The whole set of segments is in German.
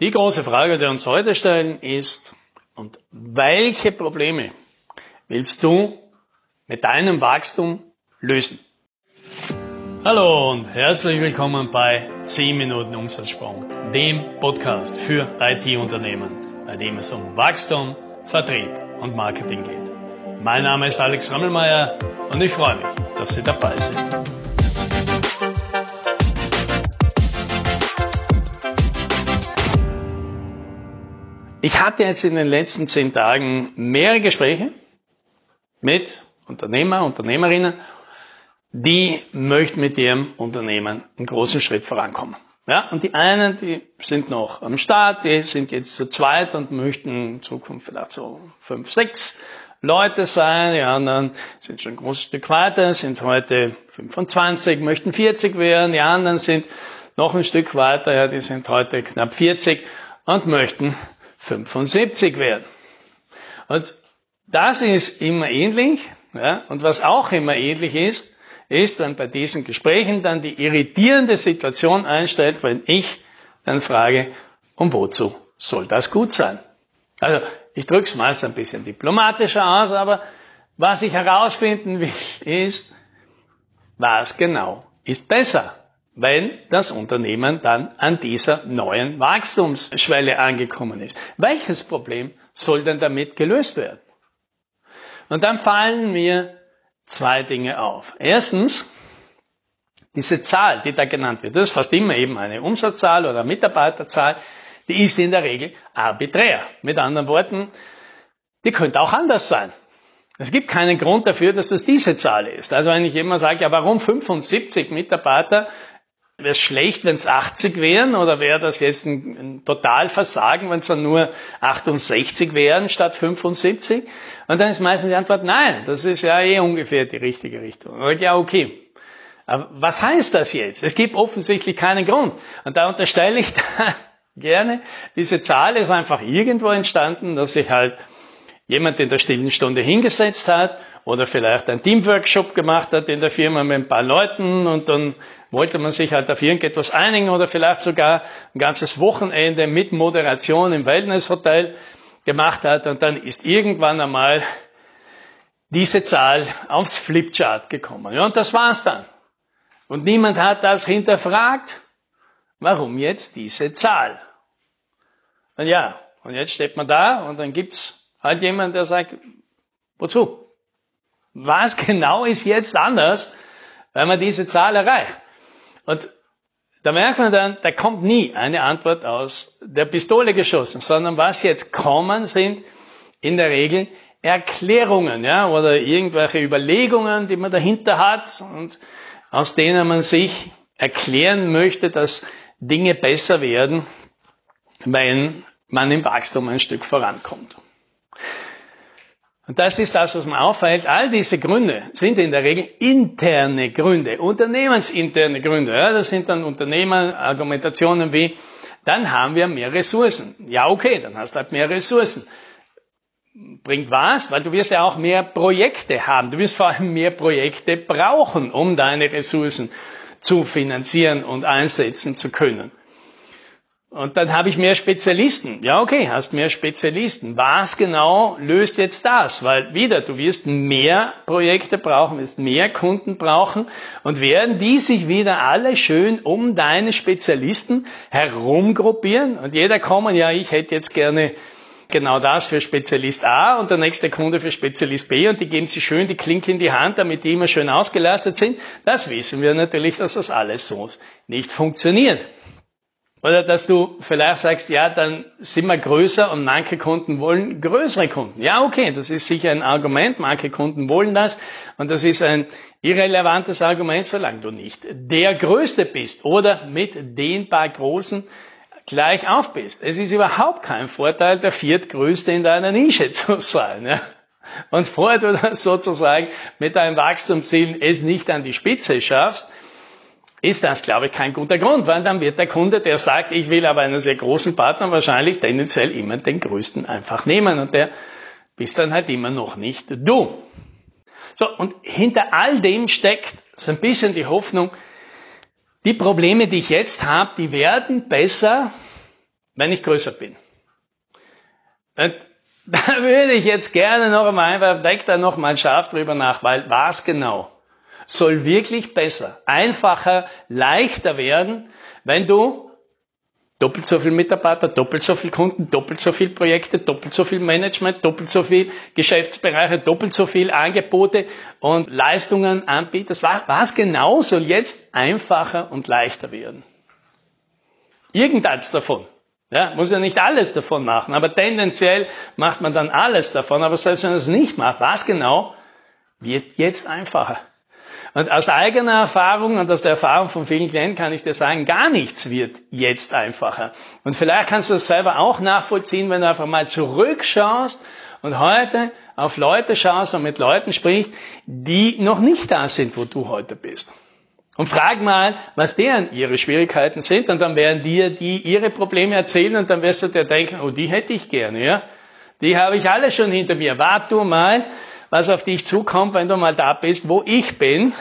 Die große Frage, die wir uns heute stellen, ist, und welche Probleme willst du mit deinem Wachstum lösen? Hallo und herzlich willkommen bei 10 Minuten Umsatzsprung, dem Podcast für IT-Unternehmen, bei dem es um Wachstum, Vertrieb und Marketing geht. Mein Name ist Alex Rammelmeier und ich freue mich, dass Sie dabei sind. Ich hatte jetzt in den letzten zehn Tagen mehrere Gespräche mit Unternehmer, Unternehmerinnen, die möchten mit ihrem Unternehmen einen großen Schritt vorankommen. Ja, und die einen, die sind noch am Start, die sind jetzt zu zweit und möchten in Zukunft vielleicht so fünf, sechs Leute sein. Die anderen sind schon ein großes Stück weiter, sind heute 25, möchten 40 werden. Die anderen sind noch ein Stück weiter, ja, die sind heute knapp 40 und möchten 75 werden. Und das ist immer ähnlich. Ja, und was auch immer ähnlich ist, ist, wenn bei diesen Gesprächen dann die irritierende Situation einstellt, wenn ich dann frage, um wozu soll das gut sein? Also ich drücke es meist ein bisschen diplomatischer aus, aber was ich herausfinden will, ist, was genau ist besser wenn das Unternehmen dann an dieser neuen Wachstumsschwelle angekommen ist. Welches Problem soll denn damit gelöst werden? Und dann fallen mir zwei Dinge auf. Erstens, diese Zahl, die da genannt wird, das ist fast immer eben eine Umsatzzahl oder Mitarbeiterzahl, die ist in der Regel arbiträr. Mit anderen Worten, die könnte auch anders sein. Es gibt keinen Grund dafür, dass das diese Zahl ist. Also wenn ich immer sage, ja, warum 75 Mitarbeiter, Wäre es schlecht, wenn es 80 wären oder wäre das jetzt ein, ein Totalversagen, wenn es dann nur 68 wären statt 75? Und dann ist meistens die Antwort, nein, das ist ja eh ungefähr die richtige Richtung. Und ja, okay. Aber was heißt das jetzt? Es gibt offensichtlich keinen Grund. Und da unterstelle ich da gerne, diese Zahl ist einfach irgendwo entstanden, dass sich halt jemand in der stillen Stunde hingesetzt hat oder vielleicht ein Teamworkshop gemacht hat in der Firma mit ein paar Leuten und dann wollte man sich halt auf irgendetwas einigen oder vielleicht sogar ein ganzes Wochenende mit Moderation im Wellnesshotel gemacht hat und dann ist irgendwann einmal diese Zahl aufs Flipchart gekommen. Ja, und das war's dann. Und niemand hat das hinterfragt. Warum jetzt diese Zahl? Und ja, und jetzt steht man da und dann gibt's halt jemand, der sagt, wozu? Was genau ist jetzt anders, wenn man diese Zahl erreicht? Und da merkt man dann, da kommt nie eine Antwort aus der Pistole geschossen, sondern was jetzt kommen, sind in der Regel Erklärungen, ja, oder irgendwelche Überlegungen, die man dahinter hat und aus denen man sich erklären möchte, dass Dinge besser werden, wenn man im Wachstum ein Stück vorankommt. Und das ist das, was mir auffällt. All diese Gründe sind in der Regel interne Gründe, unternehmensinterne Gründe. Ja, das sind dann Unternehmer, Argumentationen wie, dann haben wir mehr Ressourcen. Ja, okay, dann hast du halt mehr Ressourcen. Bringt was? Weil du wirst ja auch mehr Projekte haben. Du wirst vor allem mehr Projekte brauchen, um deine Ressourcen zu finanzieren und einsetzen zu können. Und dann habe ich mehr Spezialisten. Ja, okay, hast mehr Spezialisten. Was genau löst jetzt das? Weil wieder, du wirst mehr Projekte brauchen, wirst mehr Kunden brauchen und werden die sich wieder alle schön um deine Spezialisten herumgruppieren und jeder kommen, ja, ich hätte jetzt gerne genau das für Spezialist A und der nächste Kunde für Spezialist B und die geben sich schön die Klinke in die Hand, damit die immer schön ausgelastet sind. Das wissen wir natürlich, dass das alles so nicht funktioniert. Oder dass du vielleicht sagst, ja, dann sind wir größer und manche Kunden wollen größere Kunden. Ja, okay, das ist sicher ein Argument. Manche Kunden wollen das. Und das ist ein irrelevantes Argument, solange du nicht der Größte bist oder mit den paar Großen gleich auf bist. Es ist überhaupt kein Vorteil, der Viertgrößte in deiner Nische zu sein. Ja? Und vorher du dann sozusagen mit deinem Wachstumsziel es nicht an die Spitze schaffst, ist das, glaube ich, kein guter Grund, weil dann wird der Kunde, der sagt, ich will aber einen sehr großen Partner, wahrscheinlich tendenziell immer den größten einfach nehmen und der bist dann halt immer noch nicht du. So, und hinter all dem steckt so ein bisschen die Hoffnung, die Probleme, die ich jetzt habe, die werden besser, wenn ich größer bin. Und da würde ich jetzt gerne noch einmal einfach, denk da noch mal scharf drüber nach, weil was genau soll wirklich besser, einfacher, leichter werden, wenn du doppelt so viel Mitarbeiter, doppelt so viel Kunden, doppelt so viel Projekte, doppelt so viel Management, doppelt so viel Geschäftsbereiche, doppelt so viel Angebote und Leistungen anbietest. Was, genau soll jetzt einfacher und leichter werden? Irgendeins davon. Ja, muss ja nicht alles davon machen, aber tendenziell macht man dann alles davon. Aber selbst wenn man es nicht macht, was genau wird jetzt einfacher? Und aus eigener Erfahrung und aus der Erfahrung von vielen Klienten kann ich dir sagen, gar nichts wird jetzt einfacher. Und vielleicht kannst du das selber auch nachvollziehen, wenn du einfach mal zurückschaust und heute auf Leute schaust und mit Leuten sprichst, die noch nicht da sind, wo du heute bist. Und frag mal, was deren ihre Schwierigkeiten sind und dann werden dir die ihre Probleme erzählen und dann wirst du dir denken, oh, die hätte ich gerne, ja. Die habe ich alle schon hinter mir. Wart du mal, was auf dich zukommt, wenn du mal da bist, wo ich bin.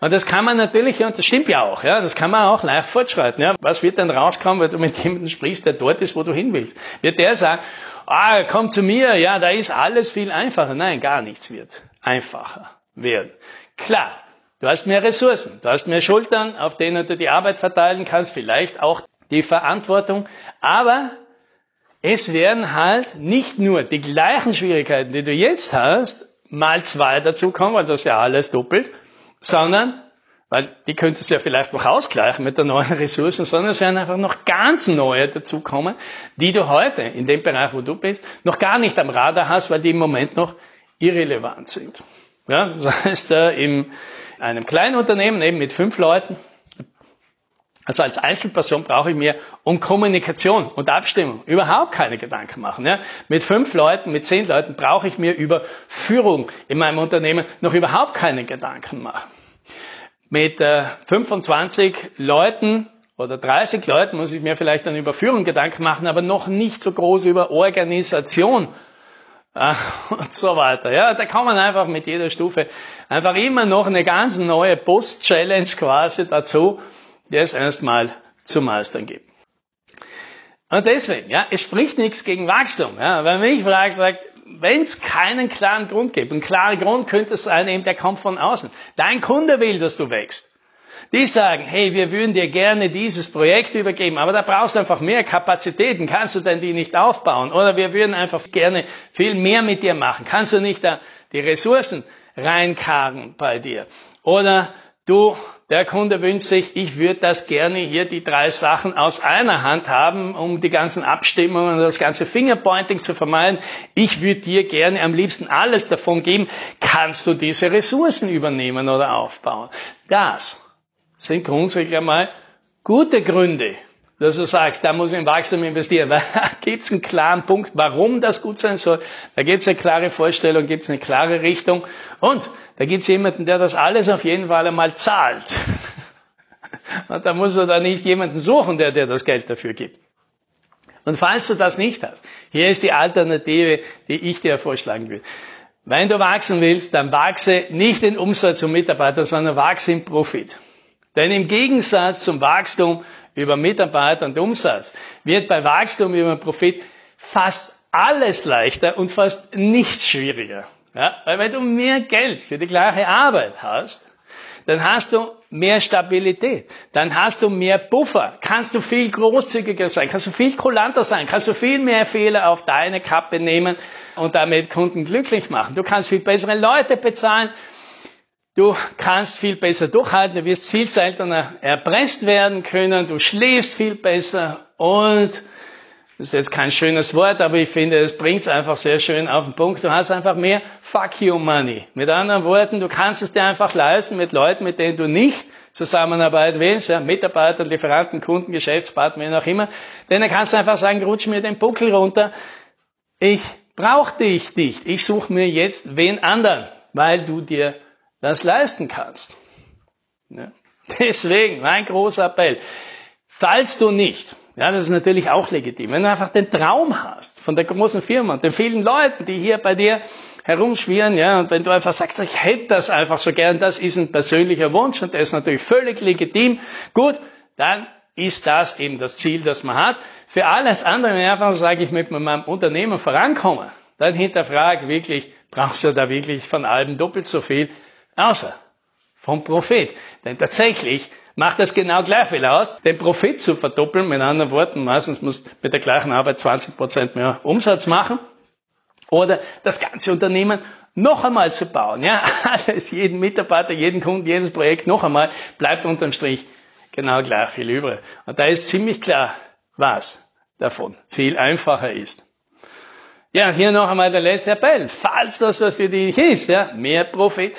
Und das kann man natürlich, und das stimmt ja auch, ja, das kann man auch live fortschreiten. Ja. Was wird denn rauskommen, wenn du mit jemandem sprichst, der dort ist, wo du hin willst? Wird der sagen, ah, komm zu mir, ja, da ist alles viel einfacher. Nein, gar nichts wird einfacher werden. Klar, du hast mehr Ressourcen, du hast mehr Schultern, auf denen du die Arbeit verteilen kannst, vielleicht auch die Verantwortung, aber es werden halt nicht nur die gleichen Schwierigkeiten, die du jetzt hast, mal zwei dazukommen, weil das ja alles doppelt, sondern, weil die könntest du ja vielleicht noch ausgleichen mit der neuen Ressourcen, sondern es werden einfach noch ganz neue dazukommen, die du heute in dem Bereich, wo du bist, noch gar nicht am Radar hast, weil die im Moment noch irrelevant sind. Ja, das heißt, äh, in einem kleinen Unternehmen eben mit fünf Leuten, also als Einzelperson brauche ich mir um Kommunikation und Abstimmung überhaupt keine Gedanken machen. Ja? Mit fünf Leuten, mit zehn Leuten brauche ich mir über Führung in meinem Unternehmen noch überhaupt keine Gedanken machen. Mit äh, 25 Leuten oder 30 Leuten muss ich mir vielleicht dann über Führung Gedanken machen, aber noch nicht so groß über Organisation äh, und so weiter. Ja, da kann man einfach mit jeder Stufe einfach immer noch eine ganz neue Post-Challenge quasi dazu der es erstmal zu meistern gibt. Und deswegen, ja, es spricht nichts gegen Wachstum. Ja. Wenn mich fragt, sagt, wenn es keinen klaren Grund gibt, ein klarer Grund könnte es sein, eben der kommt von außen. Dein Kunde will, dass du wächst. Die sagen, hey, wir würden dir gerne dieses Projekt übergeben, aber da brauchst du einfach mehr Kapazitäten. Kannst du denn die nicht aufbauen? Oder wir würden einfach gerne viel mehr mit dir machen. Kannst du nicht da die Ressourcen reinkarren bei dir? Oder du der Kunde wünscht sich, ich würde das gerne hier die drei Sachen aus einer Hand haben, um die ganzen Abstimmungen und das ganze Fingerpointing zu vermeiden. Ich würde dir gerne am liebsten alles davon geben. Kannst du diese Ressourcen übernehmen oder aufbauen? Das sind grundsätzlich einmal gute Gründe, dass du sagst, da muss ich in Wachstum investieren. Da gibt es einen klaren Punkt, warum das gut sein soll. Da gibt es eine klare Vorstellung, gibt es eine klare Richtung. Und da gibt es jemanden, der das alles auf jeden Fall einmal zahlt. Und da musst du da nicht jemanden suchen, der dir das Geld dafür gibt. Und falls du das nicht hast, hier ist die Alternative, die ich dir vorschlagen will. Wenn du wachsen willst, dann wachse nicht in Umsatz und Mitarbeiter, sondern wachse im Profit. Denn im Gegensatz zum Wachstum über Mitarbeiter und Umsatz, wird bei Wachstum über Profit fast alles leichter und fast nichts schwieriger. Ja? Weil wenn du mehr Geld für die gleiche Arbeit hast, dann hast du mehr Stabilität, dann hast du mehr Buffer, kannst du viel großzügiger sein, kannst du viel kulanter sein, kannst du viel mehr Fehler auf deine Kappe nehmen und damit Kunden glücklich machen. Du kannst viel bessere Leute bezahlen, Du kannst viel besser durchhalten, du wirst viel seltener erpresst werden können, du schläfst viel besser und das ist jetzt kein schönes Wort, aber ich finde, es bringt es einfach sehr schön auf den Punkt. Du hast einfach mehr Fuck you Money. Mit anderen Worten, du kannst es dir einfach leisten mit Leuten, mit denen du nicht zusammenarbeiten willst, ja, Mitarbeiter, Lieferanten, Kunden, Geschäftspartner, wie auch immer. Denen kannst du einfach sagen, rutsch mir den Buckel runter. Ich brauche dich nicht. Ich suche mir jetzt wen anderen, weil du dir das leisten kannst. Ja. Deswegen mein großer Appell. Falls du nicht, ja, das ist natürlich auch legitim, wenn du einfach den Traum hast von der großen Firma und den vielen Leuten, die hier bei dir herumschwirren, ja, und wenn du einfach sagst, ich hätte das einfach so gern, das ist ein persönlicher Wunsch und der ist natürlich völlig legitim, gut, dann ist das eben das Ziel, das man hat. Für alles andere, einfach sage ich, mit meinem Unternehmen vorankommen, dann hinterfrage wirklich, brauchst du da wirklich von allem doppelt so viel? Außer vom Prophet. Denn tatsächlich macht das genau gleich viel aus, den Profit zu verdoppeln. Mit anderen Worten, meistens muss mit der gleichen Arbeit 20 Prozent mehr Umsatz machen. Oder das ganze Unternehmen noch einmal zu bauen. Ja, alles, jeden Mitarbeiter, jeden Kunden, jedes Projekt noch einmal, bleibt unterm Strich genau gleich viel übrig. Und da ist ziemlich klar, was davon viel einfacher ist. Ja, hier noch einmal der letzte Appell. Falls das was für dich ist, ja, mehr Profit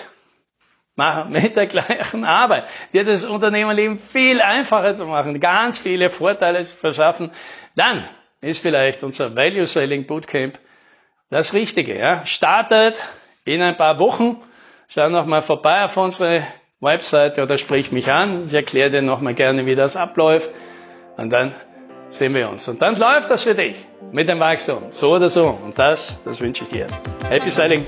machen mit der gleichen Arbeit. Dir das Unternehmerleben viel einfacher zu machen, ganz viele Vorteile zu verschaffen, dann ist vielleicht unser Value Selling Bootcamp das Richtige. Ja. Startet in ein paar Wochen. Schau noch mal vorbei auf unsere Webseite oder sprich mich an. Ich erkläre dir noch mal gerne, wie das abläuft. Und dann sehen wir uns. Und dann läuft das für dich mit dem Wachstum. So oder so. Und das, das wünsche ich dir. Happy Selling!